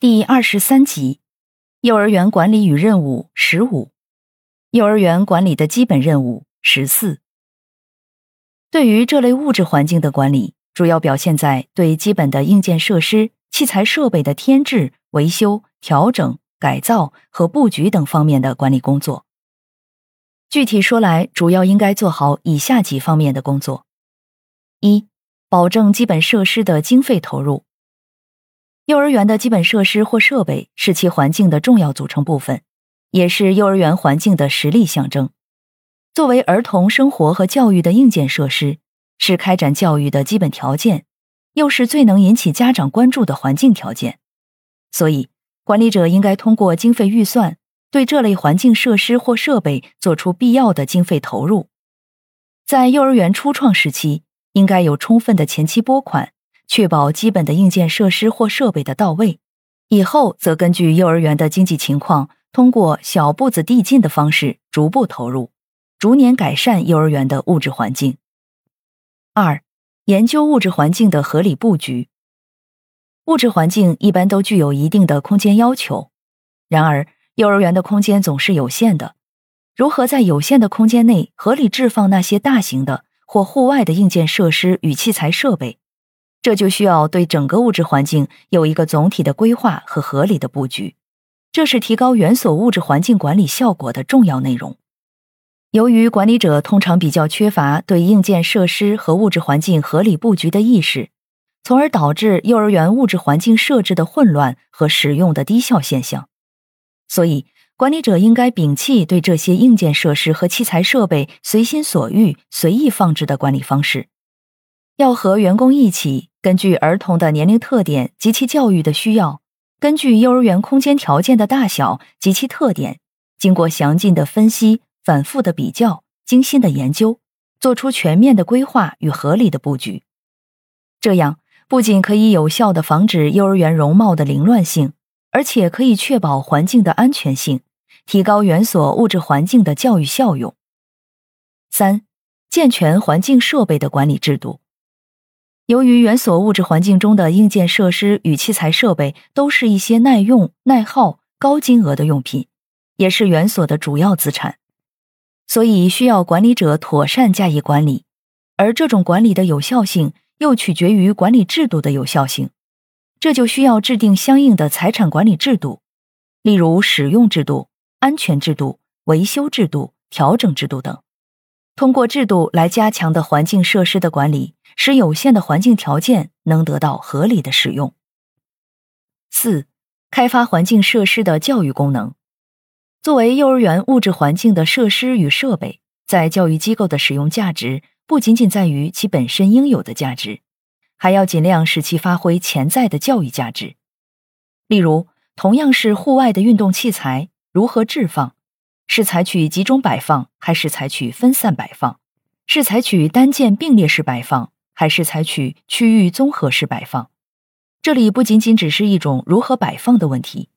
第二十三集：幼儿园管理与任务十五，幼儿园管理的基本任务十四。对于这类物质环境的管理，主要表现在对基本的硬件设施、器材设备的添置、维修、调整、改造和布局等方面的管理工作。具体说来，主要应该做好以下几方面的工作：一、保证基本设施的经费投入。幼儿园的基本设施或设备是其环境的重要组成部分，也是幼儿园环境的实力象征。作为儿童生活和教育的硬件设施，是开展教育的基本条件，又是最能引起家长关注的环境条件。所以，管理者应该通过经费预算，对这类环境设施或设备做出必要的经费投入。在幼儿园初创时期，应该有充分的前期拨款。确保基本的硬件设施或设备的到位，以后则根据幼儿园的经济情况，通过小步子递进的方式逐步投入，逐年改善幼儿园的物质环境。二、研究物质环境的合理布局。物质环境一般都具有一定的空间要求，然而幼儿园的空间总是有限的，如何在有限的空间内合理置放那些大型的或户外的硬件设施与器材设备？这就需要对整个物质环境有一个总体的规划和合理的布局，这是提高园所物质环境管理效果的重要内容。由于管理者通常比较缺乏对硬件设施和物质环境合理布局的意识，从而导致幼儿园物质环境设置的混乱和使用的低效现象。所以，管理者应该摒弃对这些硬件设施和器材设备随心所欲、随意放置的管理方式。要和员工一起，根据儿童的年龄特点及其教育的需要，根据幼儿园空间条件的大小及其特点，经过详尽的分析、反复的比较、精心的研究，做出全面的规划与合理的布局。这样不仅可以有效的防止幼儿园容貌的凌乱性，而且可以确保环境的安全性，提高园所物质环境的教育效用。三、健全环境设备的管理制度。由于原所物质环境中的硬件设施与器材设备都是一些耐用、耐耗、高金额的用品，也是原所的主要资产，所以需要管理者妥善加以管理。而这种管理的有效性又取决于管理制度的有效性，这就需要制定相应的财产管理制度，例如使用制度、安全制度、维修制度、调整制度等。通过制度来加强的环境设施的管理，使有限的环境条件能得到合理的使用。四、开发环境设施的教育功能。作为幼儿园物质环境的设施与设备，在教育机构的使用价值不仅仅在于其本身应有的价值，还要尽量使其发挥潜在的教育价值。例如，同样是户外的运动器材，如何置放？是采取集中摆放，还是采取分散摆放？是采取单件并列式摆放，还是采取区域综合式摆放？这里不仅仅只是一种如何摆放的问题，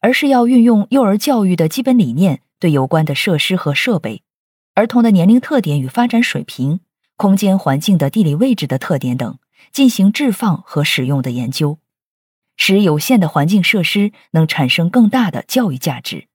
而是要运用幼儿教育的基本理念，对有关的设施和设备、儿童的年龄特点与发展水平、空间环境的地理位置的特点等，进行置放和使用的研究，使有限的环境设施能产生更大的教育价值。